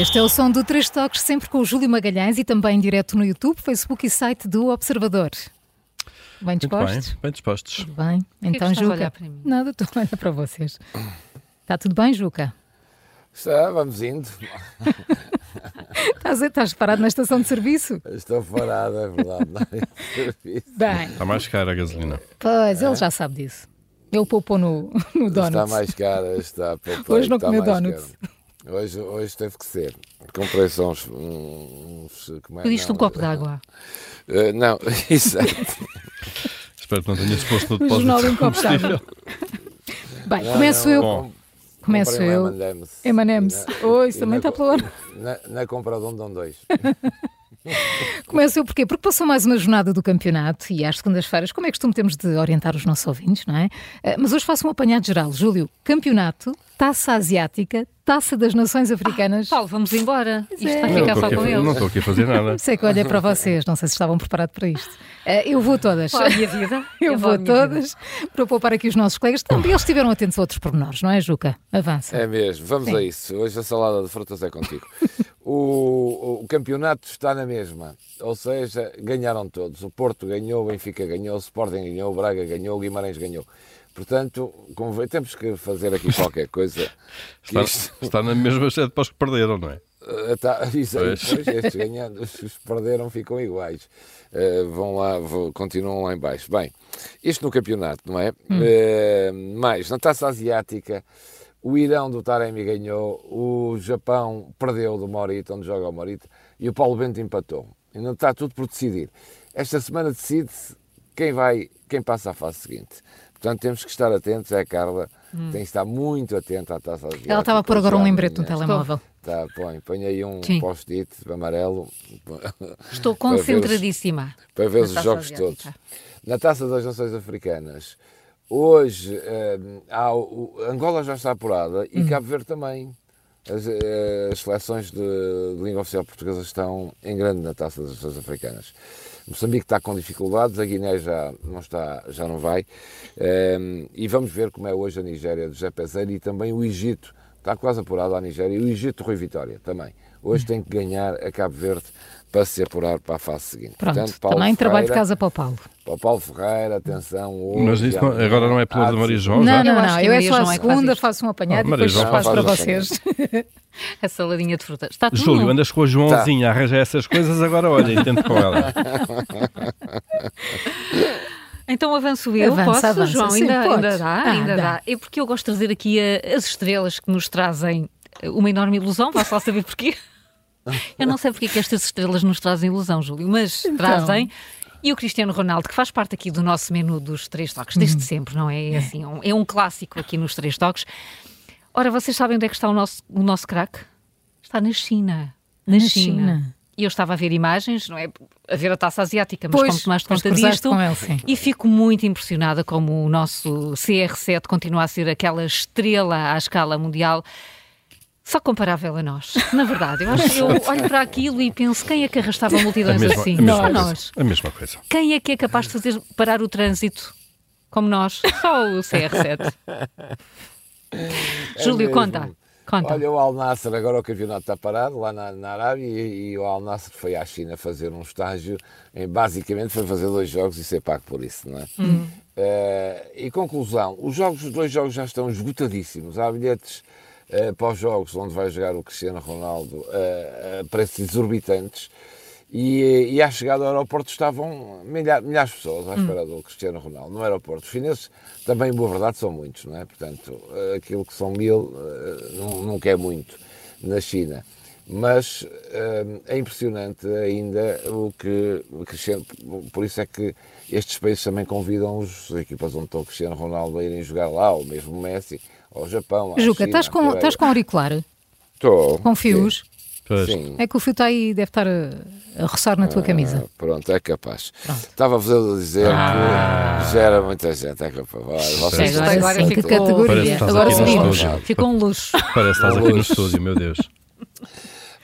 Este é o som do Três Toques, sempre com o Júlio Magalhães e também direto no YouTube, Facebook e site do Observador. Bem dispostos? Bem, bem dispostos. Tudo bem. Então, então, que Juca. Nada, estou a olhar para vocês. Está tudo bem, Juca? Está, vamos indo. Estás, estás parado na estação de serviço? Estou parado, é verdade. é. Bem, Está mais cara a gasolina. pois, ele já sabe disso. Ele poupou no, no Está donut. mais cara, está. Hoje não está comeu donuts. caro. Hoje, hoje teve que ser. Comprei só uns. uns como é? Pediste um copo de água. eh, não, exato. Espero que não tenhas posto no O depósito jornal de em copo de água. combustível. Bem, Não, começo não, eu. Bom. Começo um eu. M&M's. M&M's. E na- Oi, isso também está pela hora. Na, na compra de um dão dois. Começo eu porquê? Porque passou mais uma jornada do campeonato e às segundas-feiras, como é costume, temos de orientar os nossos ouvintes, não é? Eh, Mas hoje faço um apanhado geral. Júlio, campeonato, taça asiática, taça das nações africanas. Paulo, vamos embora. Isto é. vai Não ficar estou só aqui, com a- não eles. estou aqui a fazer nada. Sei que olhei para vocês, não sei se estavam preparados para isto. Eh, Eu vou todas. Qual a minha vida? Eu É vou a a minha vida. todas para poupar aqui os nossos colegas. Também eles estiveram atentos a outros pormenores, não é, Juca? Avança. É mesmo, vamos Sim. a isso. Hoje a salada de frutas é contigo. O, o campeonato está na mesma, ou seja, ganharam todos. O Porto ganhou, o Benfica ganhou, o Sporting ganhou, o Braga ganhou, o Guimarães ganhou. Portanto, convém- temos que fazer aqui qualquer coisa. Está, isto- está na mesma sede para os que perderam, não é? Uh, tá, isso aí, Pois. estes os que perderam ficam iguais. Uh, vão lá, vão- continuam lá em baixo. Bem, isto no campeonato, não é? Uh, mais, na taça asiática, o Irão do Taremi ganhou, o Japão perdeu do Morita, onde joga o Morita, e o Paulo Bento empatou. Ainda está tudo por decidir. Esta semana decide-se quem vai, quem passa à fase seguinte. Portanto, temos que estar atentos, é a Carla, tem que estar muito atenta à taça asiática. Ela estava a pôr agora um lembrete no telemóvel. Tá, põe, põe aí um post-it amarelo Estou Para ver os- concentradíssima. para ver os jogos Asiática. todos. Na Taça das Nações Africanas, hoje eh, há o, Angola já está apurada e Cabo Verde também. As, eh, as seleções de, de língua oficial portuguesa estão em grande na Taça das Nações Africanas. Moçambique está com dificuldades, a Guiné já não, está, já não vai. Eh, e vamos ver como é hoje a Nigéria de José Peseiro e também o Egito. Está quase apurado a Nigéria e o Egito de Rui Vitória também. Hoje tem que ganhar a Cabo Verde para se apurar para a fase seguinte. Pronto, Portanto, Paulo também trabalho de Ferreira- casa para o Paulo. para o Paulo Ferreira, atenção. Hoje, Mas isso não- agora não é pela de Maria João, Não, já? não, Eu acho não. que Eu é só a é segunda, faço um apanhado Oh, e depois João faço para vocês. A saladinha de frutas. Está tudo Júlio, andas com a Joãozinha a arranjar essas coisas, agora olha, entendo com ela. Então avanço eu, Avança, posso, avança. João? Sim, ainda, ainda dá, Ah, ainda dá. dá. É porque eu gosto de trazer aqui a- as estrelas que nos trazem uma enorme ilusão, vá-se lá saber porquê. Eu não sei porque é que estas estrelas nos trazem ilusão, Júlio, mas Então. trazem. E o Cristiano Ronaldo, que faz parte aqui do nosso menu dos três toques, desde sempre, não é? É, assim, é um, é um clássico aqui nos três toques. Ora, vocês sabem onde é que está o nosso, o nosso craque? Está na China. Na, Na China. China. E eu estava a ver imagens, não é? A ver a taça asiática, mas Pois, como tomaste conta disto. com ele, sim. E fico muito impressionada como o nosso CR7 continua a ser aquela estrela à escala mundial. Só comparável a nós. Na verdade, eu acho eu olho para aquilo e penso quem é que arrastava A multidões mesma, assim? a mesma nós. A mesma coisa. Quem é que é capaz de fazer parar o trânsito como nós? Só o CR7. Júlio, mesmo. conta. Conta. Olha, o Al Nasser, agora o campeonato está parado lá na, na Arábia e, e o Al Nasser foi à China fazer um estágio, em, basicamente foi fazer dois jogos e ser pago por isso, não é? Eh, e conclusão, os jogos, os dois jogos já estão esgotadíssimos, há bilhetes eh, para os jogos onde vai jogar o Cristiano Ronaldo eh, a preços exorbitantes e, e à chegada ao aeroporto estavam milha- milhares de pessoas à espera do Cristiano Ronaldo no aeroporto. Os chineses também, boa verdade, são muitos, não é? Portanto, aquilo que são mil eh, nunca é muito na China. Mas eh, é impressionante ainda o que o Cristiano, por isso é que estes países também convidam os as equipas onde está o Cristiano Ronaldo a irem jogar lá, ou mesmo o Messi, ao Japão, Juca, China, estás com, estás com auricular? Estou. Com fios? Pois. Sim. É que o fio está aí, deve estar a, a roçar na tua camisa. Ah, pronto, é capaz. Estava-vos a dizer que já era muita gente. É capaz. Olha, vocês Agora sim, que categoria. Que Agora estúdio. Ficou um luxo. Parece que estás aqui no estúdio, meu Deus.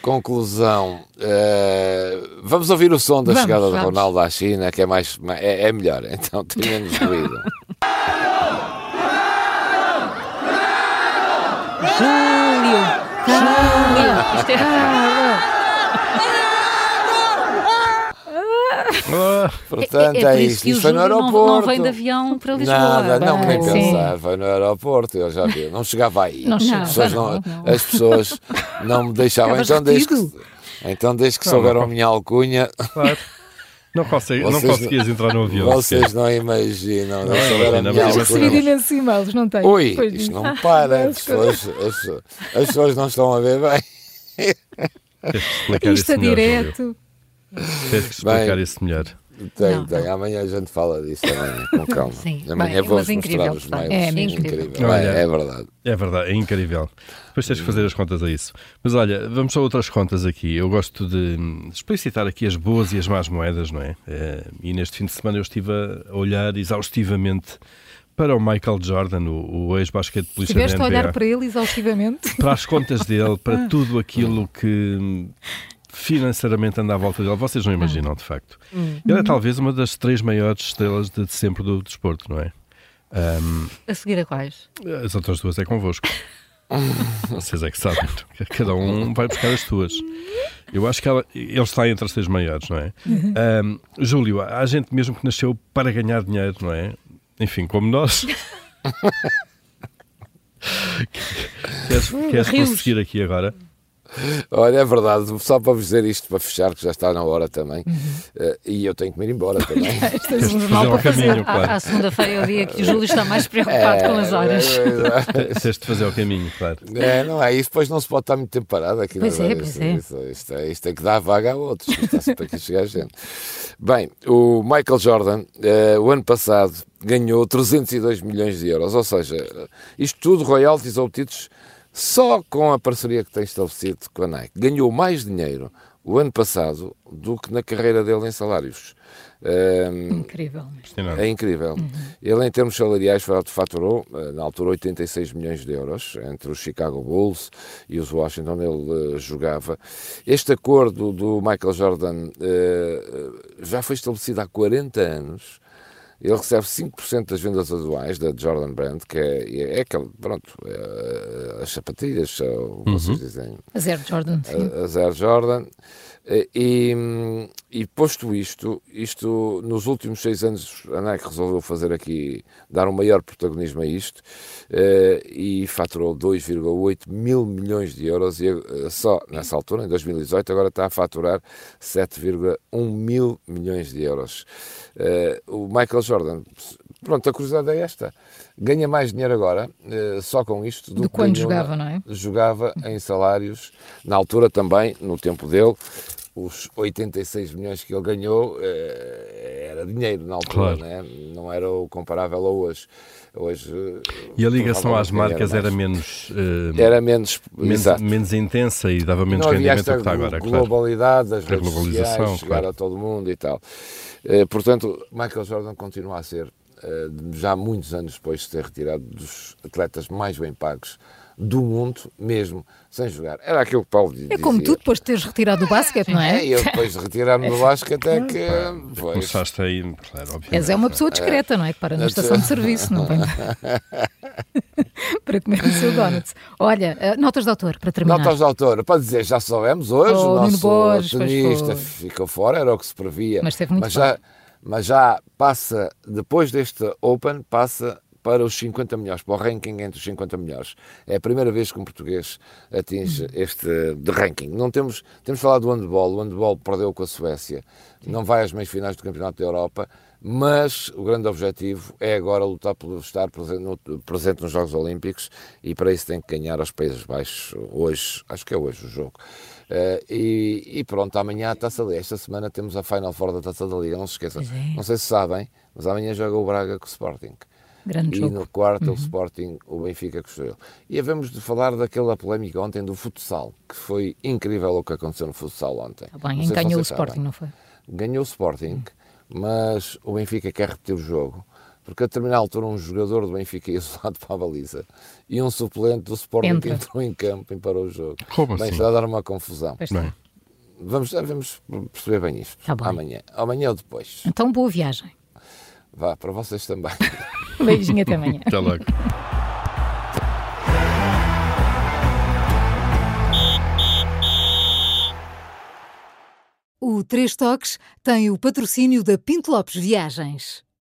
Conclusão. eh, vamos ouvir o som da Vamos, chegada do vamos. Ronaldo à China, que é, mais, é, é melhor. Então tem menos ruído. Júlio! Isto é... Ah, Portanto, é, por isso isto. que o Isto foi no Júlio não, aeroporto. não vem de avião para Lisboa. Nada, não, nem Sim. pensar. Foi no aeroporto, eu já vi. Não chegava aí. Não as, chegava, pessoas não, não, não. as pessoas não me deixavam. Então desde, que, então, desde que Não, souberam não. a minha alcunha, claro. Não, consegui, não conseguias entrar no avião. vocês não imenginam. Não, Não mas Eu imagina. recebi alcunha. imensos e-mails, não tem? Ui, Pois isto não. não para. As pessoas, as, as pessoas não estão a ver bem. Isto Júlio. direto. Tens que explicar Bem. isso melhor. Tem, Não, tem. Amanhã a gente fala disso também, com calma. Sim. Amanhã Bem, vou mas mostrar os. É mesmo. incrível. Olha. É, é verdade. É verdade, é incrível. Depois tens que fazer as contas a isso. Mas olha, vamos a outras contas aqui. Eu gosto de explicitar aqui as boas e as más moedas, não é? Eh, E neste fim de semana eu estive a olhar exaustivamente para o Michael Jordan, o, o ex-basquetebolista da Estiveste a olhar para ele exaustivamente. para as contas dele, para tudo aquilo que financeiramente anda à volta dele. Vocês não imaginam, de facto. Ele é talvez uma das três maiores estrelas de sempre do desporto, não é? Hum, A seguir a quais? as outras duas é convosco. Vocês é que sabem. Cada um vai buscar as suas. Eu acho que ela, ele está entre as três maiores, não é? Ahm, Júlio, há gente mesmo que nasceu para ganhar dinheiro, não é? Enfim, como nós. queres queres prosseguir aqui agora? Olha, é verdade, só para vos dizer isto, para fechar, que já está na hora também, eh, e eu tenho que me ir embora também. Tens um fazer jornal ao para fazer. caminho. À, claro. à segunda-feira é o dia que o Júlio está mais preocupado com as horas. É, Tens de fazer o caminho, claro. é, não é isso, depois não se pode estar muito tempo parado aqui Pois na é, pois Isto- é. Isto, isto, é- isto tem que dar vaga a outros, está sempre aqui a chegar gente. Bem, o Michael Jordan, eh, o ano passado, ganhou 302 milhões de euros, ou seja, isto tudo royalties obtidos só com a parceria que tem estabelecido com a Nike. Ganhou mais dinheiro o ano passado do que na carreira dele em salários. Ehm, Incrível. Impressionante. é incrível. Ele, em termos salariais, fa- faturou, eh, na altura, 86 milhões de euros entre os Chicago Bulls e os Washington. Ele eh, jogava. Este acordo do Michael Jordan eh, já foi estabelecido há 40 anos. Ele recebe 5% das vendas anuais da Jordan Brand, que é, é aquele, pronto, é, as sapatilhas, ou como vocês dizem, A Zero Jordan. sim. a, a Zero Jordan. E, e posto isto, isto nos últimos seis anos a Nike resolveu fazer aqui, dar um maior protagonismo a isto eh, e faturou 2,8 mil milhões de euros e eh, só nessa altura, em 2018, agora está a faturar 7,1 mil milhões de euros. Eh, o Michael Jordan, pronto, a curiosidade é esta, ganha mais dinheiro agora, só com isto, do, Do que quando jogava, não é? jogava em salários, na altura também, no tempo dele, os 86 milhões que ele ganhou eh, era dinheiro na altura, Claro. né? não era o comparável a hoje. hoje eh, E a ligação às marcas era mais. menos, eh, Era menos, menos, exato. menos intensa e dava menos não rendimento do que está agora, glo- claro. globalidade das A globalização, sociais, chegar claro. a todo mundo e tal. Eh, portanto, Michael Jordan continua a ser, eh, já muitos anos depois de ter retirado dos atletas mais bem pagos do mundo, mesmo sem jogar. Era aquilo que Paulo dizia. É como tu depois de teres retirado o basquete, não É, é? e eu depois de retirar-me do basquete até que. Pois, Começaste aí, claro, obviamente. És é uma pessoa discreta, não é? Que para na estação de serviço, não vem para comer o seu donuts. Olha, eh, notas de autor, para terminar. Notas de autor, para dizer, já soubemos hoje, Oh, o nosso Borges, tenista ficou fora, era o que se previa. Mas esteve muito mas já, mas já passa, depois deste Open, passa para os 50 melhores, para o ranking entre os 50 melhores. É a primeira vez que um português atinge este de ranking. Não temos, temos falado do handball, o handball perdeu com a Suécia, não vai às meias finais do Campeonato da Europa, mas o grande objetivo é agora lutar por estar presente, no- presente nos Jogos Olímpicos e para isso tem que ganhar aos Países Baixos hoje, acho que é hoje o jogo. Eh, e, e pronto, amanhã a Taça da Liga. Esta semana temos a Final Four da Taça da Liga, não se esqueçam. É. Não sei se sabem, mas amanhã joga o Braga com o Sporting. Grande e jogo. no quarto o Sporting, o Benfica construiu. E havemos de falar daquela polémica ontem do futsal, que foi incrível o que aconteceu no futsal ontem. Tá bem, ganhou o Sporting, sabem. não foi? Ganhou o Sporting, mas o Benfica quer repetir o jogo. Porque a determinada altura um jogador do Benfica ia isolado para a baliza e um suplente do Sporting Entra. entrou em campo e parou o jogo. Como Bem, assim? está a dar uma confusão. Bem, Vamos, vamos perceber bem isto. Tá bem. Amanhã. Amanhã ou depois. Então, boa viagem. Vá, para vocês também. Beijinho até amanhã. até logo. O Três Toques tem o patrocínio da Pinto Lopes Viagens.